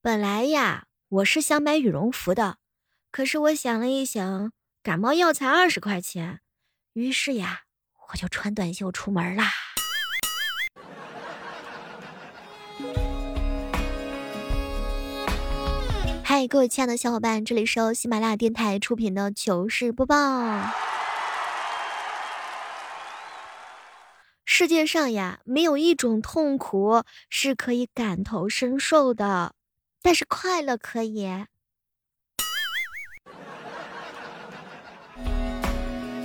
本来呀，我是想买羽绒服的，可是我想了一想，感冒药才二十块钱，于是呀，我就穿短袖出门啦。嗨，各位亲爱的小伙伴，这里是由喜马拉雅电台出品的糗事播报。世界上呀，没有一种痛苦是可以感同身受的。但是快乐可以。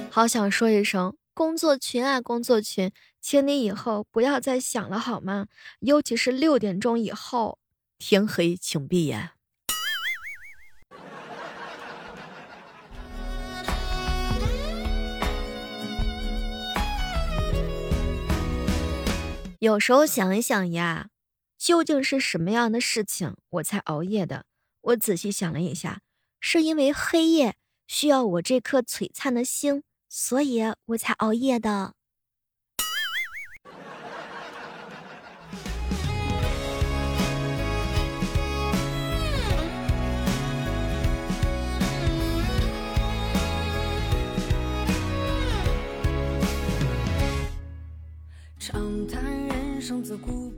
好想说一声，工作群啊，工作群，请你以后不要再想了好吗？尤其是六点钟以后，天黑请闭眼。有时候想一想呀。究竟是什么样的事情我才熬夜的？我仔细想了一下，是因为黑夜需要我这颗璀璨的星，所以我才熬夜的。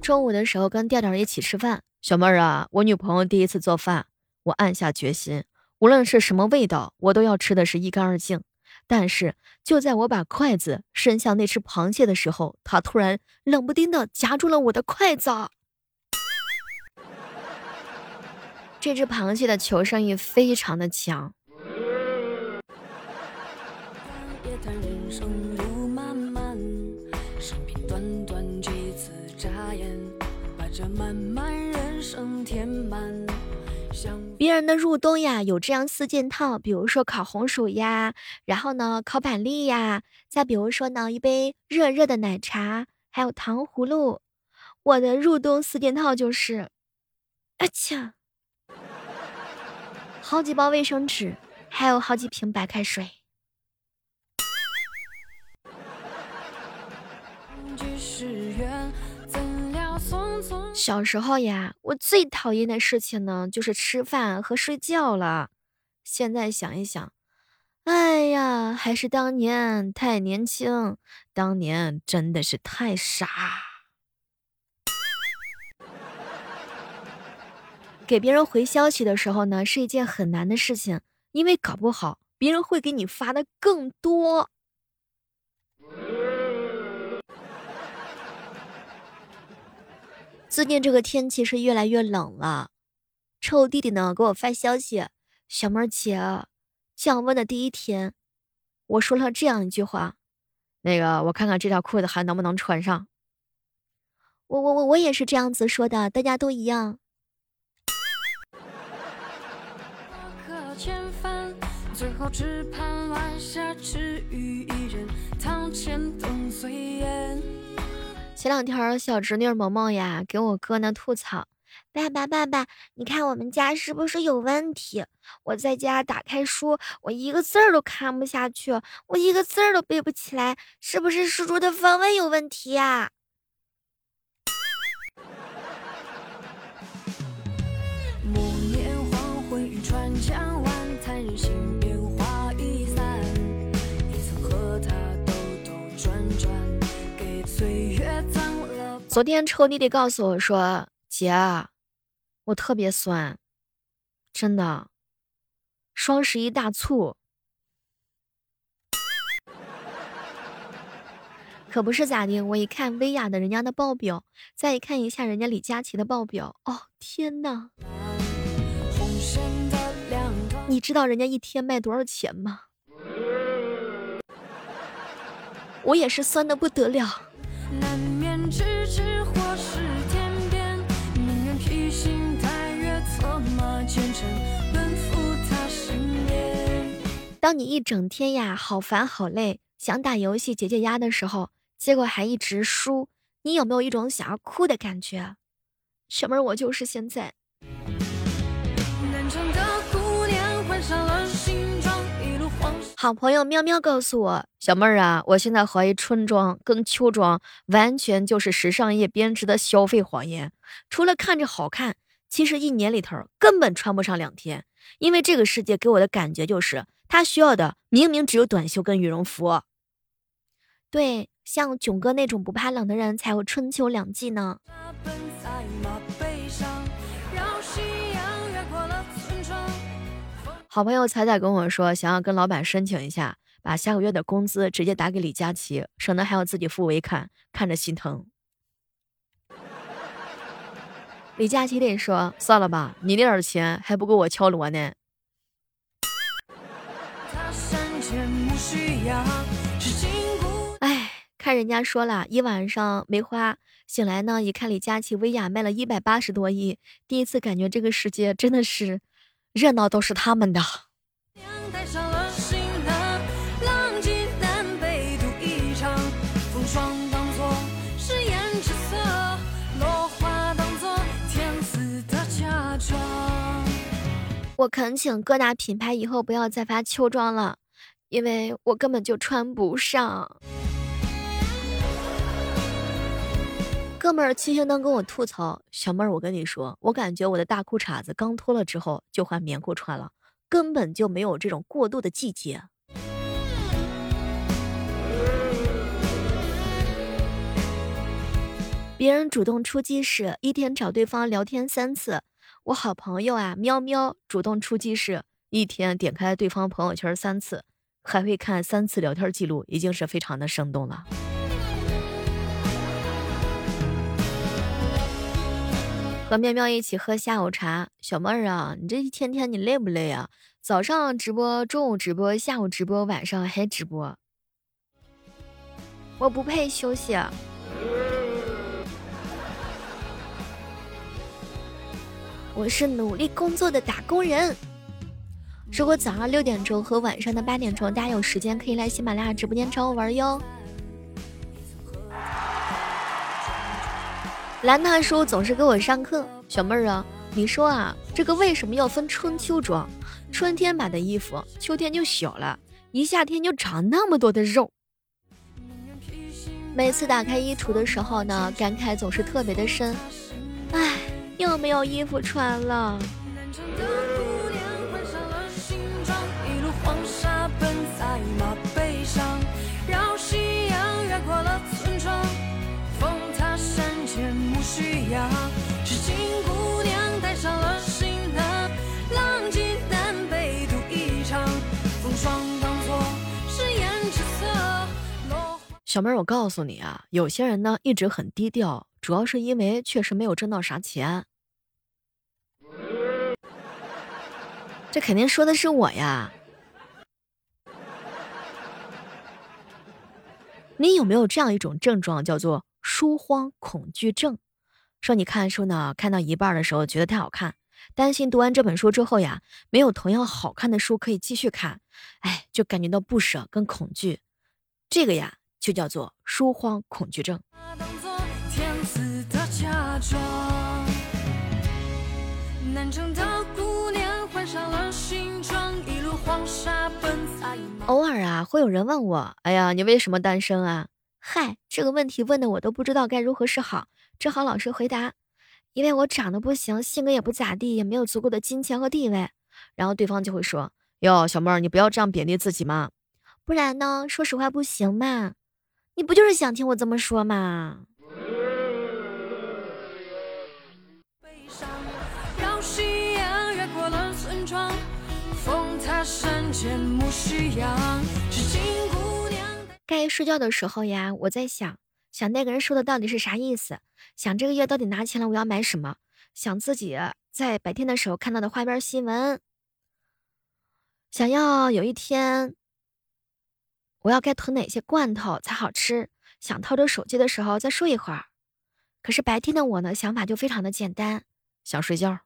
中午的时候跟调调一起吃饭，小妹儿啊，我女朋友第一次做饭，我暗下决心，无论是什么味道，我都要吃的是一干二净。但是就在我把筷子伸向那只螃蟹的时候，它突然冷不丁的夹住了我的筷子。这只螃蟹的求生欲非常的强。别人的入冬呀，有这样四件套，比如说烤红薯呀，然后呢烤板栗呀，再比如说呢一杯热热的奶茶，还有糖葫芦。我的入冬四件套就是，啊切，好几包卫生纸，还有好几瓶白开水。小时候呀，我最讨厌的事情呢，就是吃饭和睡觉了。现在想一想，哎呀，还是当年太年轻，当年真的是太傻。给别人回消息的时候呢，是一件很难的事情，因为搞不好别人会给你发的更多。最近这个天气是越来越冷了，臭弟弟呢给我发消息：“小妹儿姐，降温的第一天，我说了这样一句话，那个我看看这条裤子还能不能穿上。”我我我我也是这样子说的，大家都一样。最后只盼晚霞只余一人，堂前灯碎烟。前两天，小侄女萌萌呀给我哥呢吐槽：“爸爸，爸爸，你看我们家是不是有问题？我在家打开书，我一个字儿都看不下去，我一个字儿都背不起来，是不是书桌的方位有问题呀？”暮年黄昏，一川江晚，叹人心变化昨天臭弟弟告诉我说：“姐，我特别酸，真的。双十一大促，可不是咋的。我一看薇娅的人家的报表，再一看一下人家李佳琦的报表，哦天呐！你知道人家一天卖多少钱吗？我也是酸的不得了。”当你一整天呀好烦好累，想打游戏解解压的时候，结果还一直输，你有没有一种想要哭的感觉？小妹儿，我就是现在。好朋友喵喵告诉我，小妹儿啊，我现在怀疑春装跟秋装完全就是时尚业编织的消费谎言，除了看着好看。其实一年里头根本穿不上两天，因为这个世界给我的感觉就是，他需要的明明只有短袖跟羽绒服。对，像囧哥那种不怕冷的人才有春秋两季呢。好朋友彩彩跟我说，想要跟老板申请一下，把下个月的工资直接打给李佳琦，省得还要自己付尾款，看着心疼。李佳琦得说，算了吧，你那点钱还不够我敲锣呢。哎，看人家说了一晚上没花，醒来呢，一看李佳琦薇娅卖了一百八十多亿，第一次感觉这个世界真的是。热闹都是他们的。我恳请各大品牌以后不要再发秋装了，因为我根本就穿不上。哥们儿，七星灯跟我吐槽，小妹儿，我跟你说，我感觉我的大裤衩子刚脱了之后就换棉裤穿了，根本就没有这种过渡的季节。别人主动出击时，一天找对方聊天三次；我好朋友啊，喵喵主动出击时，一天点开对方朋友圈三次，还会看三次聊天记录，已经是非常的生动了。和喵喵一起喝下午茶，小妹儿啊，你这一天天你累不累啊？早上直播，中午直播，下午直播，晚上还直播，我不配休息。我是努力工作的打工人。如果早上六点钟和晚上的八点钟大家有时间，可以来喜马拉雅直播间找我玩哟。蓝大叔总是给我上课，小妹儿啊，你说啊，这个为什么要分春秋装？春天买的衣服，秋天就小了，一夏天就长那么多的肉。每次打开衣橱的时候呢，感慨总是特别的深，唉，又没有衣服穿了。小妹儿，我告诉你啊，有些人呢一直很低调，主要是因为确实没有挣到啥钱。这肯定说的是我呀。你有没有这样一种症状，叫做书荒恐惧症？说你看书呢，看到一半的时候觉得太好看，担心读完这本书之后呀，没有同样好看的书可以继续看，哎，就感觉到不舍跟恐惧。这个呀。就叫做书荒恐惧症。偶尔啊，会有人问我：“哎呀，你为什么单身啊？”嗨，这个问题问的我都不知道该如何是好，只好老实回答：“因为我长得不行，性格也不咋地，也没有足够的金钱和地位。”然后对方就会说：“哟，小妹儿，你不要这样贬低自己嘛，不然呢？说实话不行嘛。”你不就是想听我这么说该睡觉的时候呀，我在想，想那个人说的到底是啥意思？想这个月到底拿钱了，我要买什么？想自己在白天的时候看到的花边新闻，想要有一天。我要该囤哪些罐头才好吃？想掏出手机的时候再睡一会儿。可是白天的我呢，想法就非常的简单，想睡觉。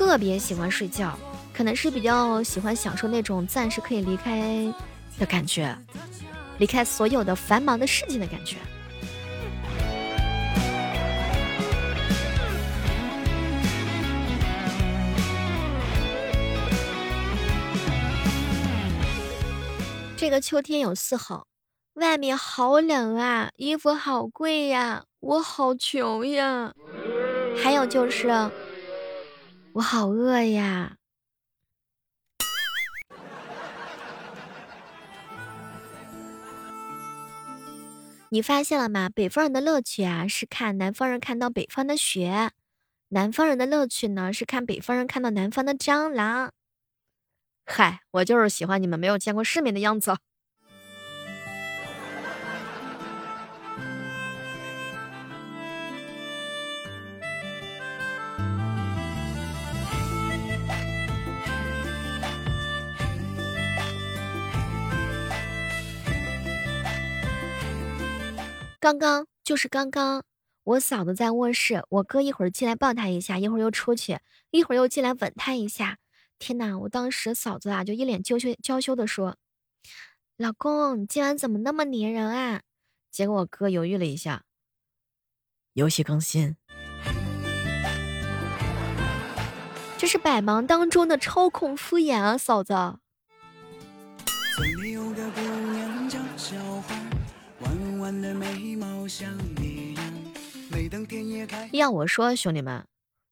特别喜欢睡觉，可能是比较喜欢享受那种暂时可以离开的感觉，离开所有的繁忙的事情的感觉。这个秋天有四好，外面好冷啊，衣服好贵呀，我好穷呀。还有就是，我好饿呀。你发现了吗？北方人的乐趣啊，是看南方人看到北方的雪；南方人的乐趣呢，是看北方人看到南方的蟑螂。嗨，我就是喜欢你们没有见过世面的样子。刚刚就是刚刚，我嫂子在卧室，我哥一会儿进来抱她一下，一会儿又出去，一会儿又进来吻她一下。天哪！我当时嫂子啊，就一脸娇羞娇羞的说：“老公，你今晚怎么那么粘人啊？”结果我哥犹豫了一下，游戏更新，这是百忙当中的抽空敷衍啊，嫂子。要我说，兄弟们。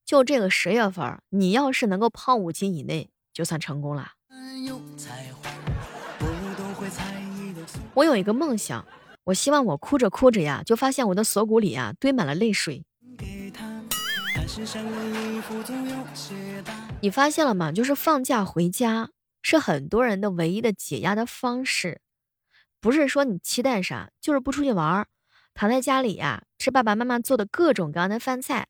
就这个十月份，你要是能够胖五斤以内，就算成功了。我有一个梦想，我希望我哭着哭着呀，就发现我的锁骨里呀堆满了泪水。你发现了吗？就是放假回家是很多人的唯一的解压的方式，不是说你期待啥，就是不出去玩儿，躺在家里呀，吃爸爸妈妈做的各种各样的饭菜。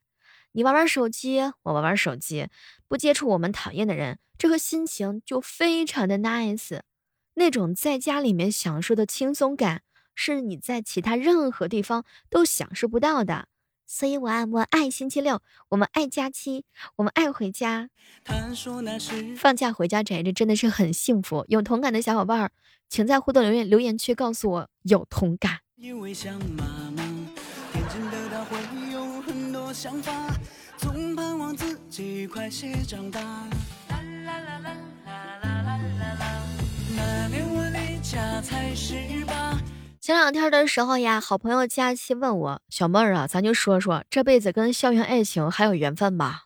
你玩玩手机，我玩玩手机，不接触我们讨厌的人，这个心情就非常的 nice。那种在家里面享受的轻松感，是你在其他任何地方都享受不到的。所以，我爱我爱星期六，我们爱假期，我们爱回家。放假回家宅着真的是很幸福。有同感的小伙伴儿，请在互动留言留言区告诉我有同感。因为想妈妈，天真的他会有很多想法。总盼望自己快些长大。前两天的时候呀，好朋友佳期问我：“小妹儿啊，咱就说说这辈子跟校园爱情还有缘分吧？”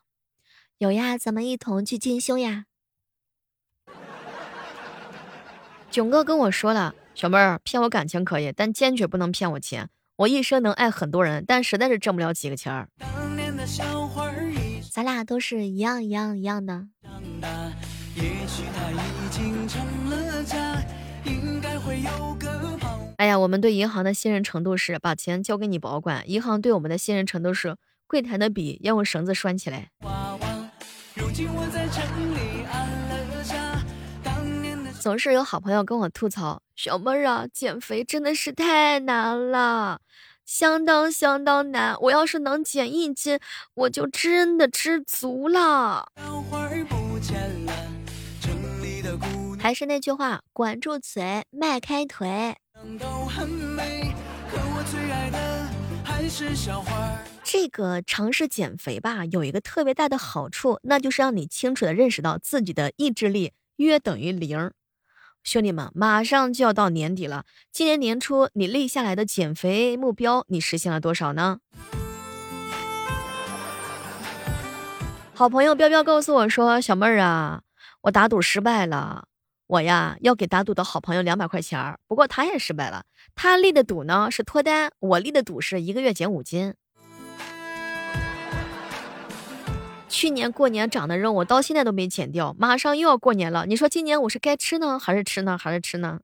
有呀，咱们一同去进修呀。囧哥跟我说了：“小妹儿骗我感情可以，但坚决不能骗我钱。我一生能爱很多人，但实在是挣不了几个钱儿。”咱俩都是一样一样一样的。哎呀，我们对银行的信任程度是把钱交给你保管，银行对我们的信任程度是柜台的笔要用绳子拴起来。如今我在城里总是有好朋友跟我吐槽，小妹儿啊，减肥真的是太难了。相当相当难，我要是能减一斤，我就真的知足了。还是那句话，管住嘴，迈开腿。这个尝试减肥吧，有一个特别大的好处，那就是让你清楚的认识到自己的意志力约等于零。兄弟们，马上就要到年底了。今年年初你立下来的减肥目标，你实现了多少呢？好朋友彪彪告诉我说：“小妹儿啊，我打赌失败了。我呀要给打赌的好朋友两百块钱儿不过他也失败了。他立的赌呢是脱单，我立的赌是一个月减五斤。”去年过年长的肉，我到现在都没减掉。马上又要过年了，你说今年我是该吃呢，还是吃呢，还是吃呢？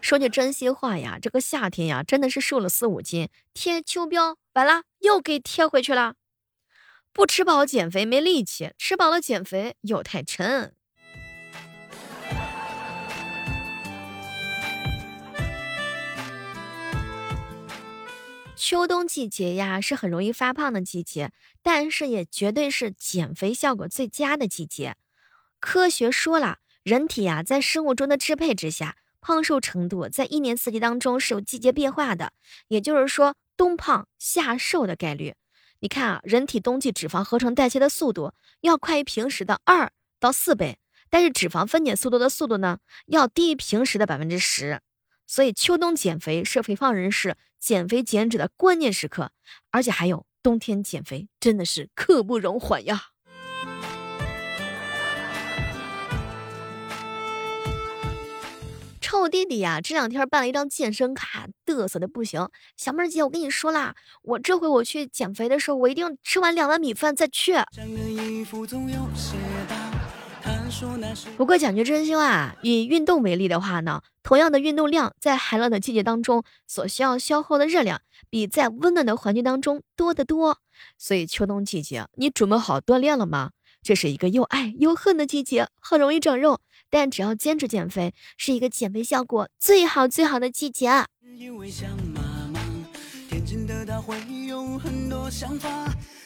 说句真心话呀，这个夏天呀，真的是瘦了四五斤。贴秋膘，完了又给贴回去了。不吃饱减肥没力气，吃饱了减肥又太沉。秋冬季节呀，是很容易发胖的季节，但是也绝对是减肥效果最佳的季节。科学说了，人体呀，在生物钟的支配之下，胖瘦程度在一年四季当中是有季节变化的。也就是说，冬胖夏瘦的概率，你看啊，人体冬季脂肪合成代谢的速度要快于平时的二到四倍，但是脂肪分解速度的速度呢，要低于平时的百分之十。所以秋冬减肥是肥胖人士减肥减脂的关键时刻，而且还有冬天减肥真的是刻不容缓呀。臭弟弟呀，这两天办了一张健身卡，嘚瑟的不行。小妹儿姐，我跟你说啦，我这回我去减肥的时候，我一定吃完两碗米饭再去。不过讲句真心话，以运动为例的话呢，同样的运动量，在寒冷的季节当中所需要消耗的热量，比在温暖的环境当中多得多。所以秋冬季节，你准备好锻炼了吗？这是一个又爱又恨的季节，很容易长肉。但只要坚持减肥，是一个减肥效果最好最好的季节。因为像妈妈天真的他会有很多想法，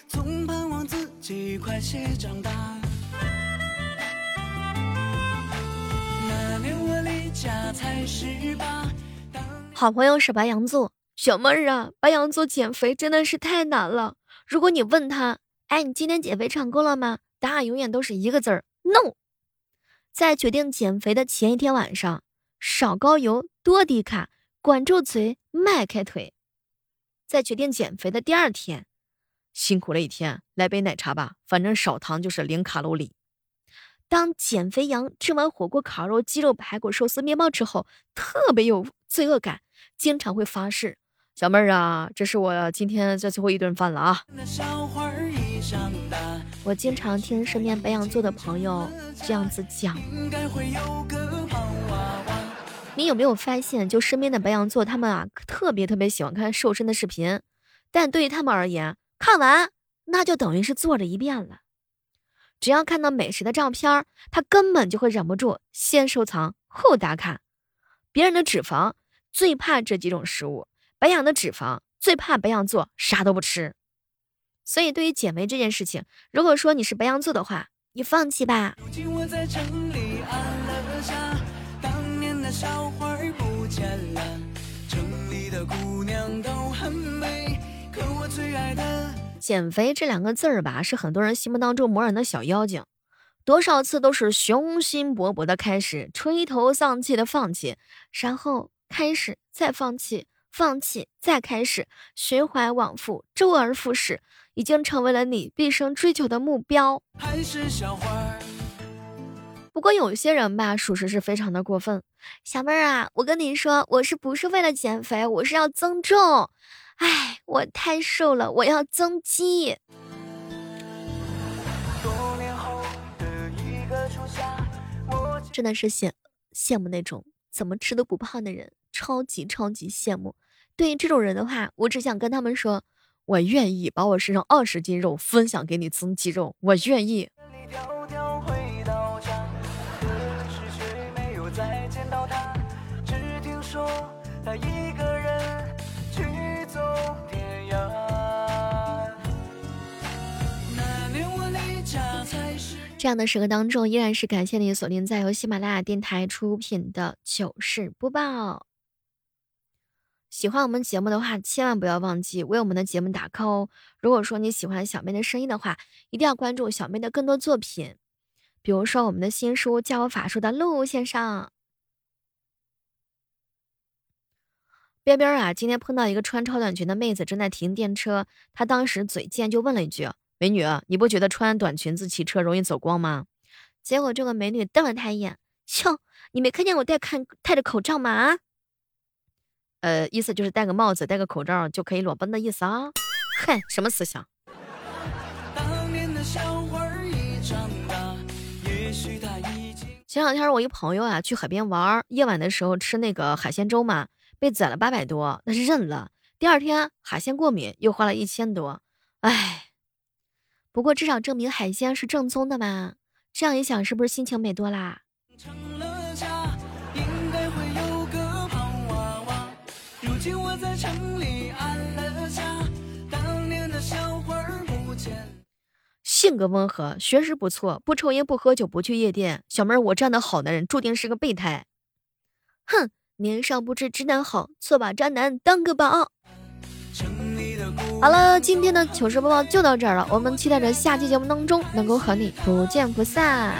总盼望自己快些长大好朋友是白羊座，小妹儿啊，白羊座减肥真的是太难了。如果你问他，哎，你今天减肥成功了吗？答案永远都是一个字儿：no。在决定减肥的前一天晚上，少高油多低卡，管住嘴，迈开腿。在决定减肥的第二天，辛苦了一天，来杯奶茶吧，反正少糖就是零卡路里。当减肥羊吃完火锅、烤肉、鸡肉、排骨、寿司、面包之后，特别有罪恶感，经常会发誓：“小妹儿啊，这是我今天这最后一顿饭了啊。”我经常听身边白羊座的朋友这样子讲。你有没有发现，就身边的白羊座，他们啊特别特别喜欢看瘦身的视频，但对于他们而言，看完那就等于是做了一遍了。只要看到美食的照片，他根本就会忍不住先收藏后打卡。别人的脂肪最怕这几种食物，白羊的脂肪最怕白羊座啥都不吃。所以，对于减肥这件事情，如果说你是白羊座的话，你放弃吧。姑娘都很美，可我最爱的减肥这两个字儿吧，是很多人心目当中磨人的小妖精，多少次都是雄心勃勃的开始，垂头丧气的放弃，然后开始再放弃，放弃再开始，循环往复，周而复始。已经成为了你毕生追求的目标。不过有些人吧，属实是非常的过分。小妹儿啊，我跟你说，我是不是为了减肥？我是要增重。哎，我太瘦了，我要增肌。真的是羡羡慕那种怎么吃都不胖的人，超级超级羡慕。对于这种人的话，我只想跟他们说。我愿意把我身上二十斤肉分享给你增肌肉，我愿意。这样的时刻当中，依然是感谢你锁定在由喜马拉雅电台出品的糗事播报。喜欢我们节目的话，千万不要忘记为我们的节目打 call 哦。如果说你喜欢小妹的声音的话，一定要关注小妹的更多作品，比如说我们的新书《教我法术的陆先生》。边边啊，今天碰到一个穿超短裙的妹子正在停电车，她当时嘴贱就问了一句：“美女，你不觉得穿短裙子骑车容易走光吗？”结果这个美女瞪了他一眼：“哟，你没看见我戴看戴着口罩吗？”呃，意思就是戴个帽子、戴个口罩就可以裸奔的意思啊！哼，什么思想？前两天我一朋友啊去海边玩，夜晚的时候吃那个海鲜粥嘛，被宰了八百多，那是认了。第二天海鲜过敏，又花了一千多，唉。不过至少证明海鲜是正宗的嘛，这样一想，是不是心情美多啦？性格温和，学识不错，不抽烟不喝酒不去夜店。小妹儿，我这样的好男人注定是个备胎。哼，年少不知直男好，错把渣男当个宝。好了，今天的糗事播报就到这儿了，我们期待着下期节目当中能够和你不见不散。